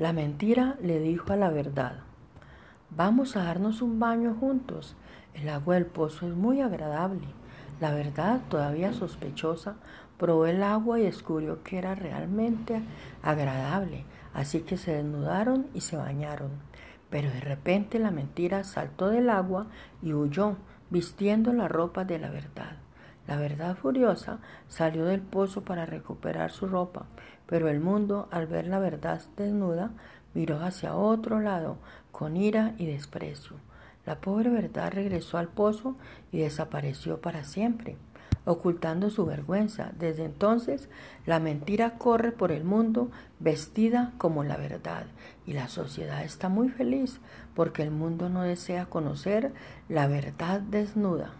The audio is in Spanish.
La mentira le dijo a la verdad, vamos a darnos un baño juntos. El agua del pozo es muy agradable. La verdad, todavía sospechosa, probó el agua y descubrió que era realmente agradable, así que se desnudaron y se bañaron. Pero de repente la mentira saltó del agua y huyó, vistiendo la ropa de la verdad. La verdad furiosa salió del pozo para recuperar su ropa, pero el mundo, al ver la verdad desnuda, miró hacia otro lado con ira y desprecio. La pobre verdad regresó al pozo y desapareció para siempre, ocultando su vergüenza. Desde entonces, la mentira corre por el mundo vestida como la verdad, y la sociedad está muy feliz porque el mundo no desea conocer la verdad desnuda.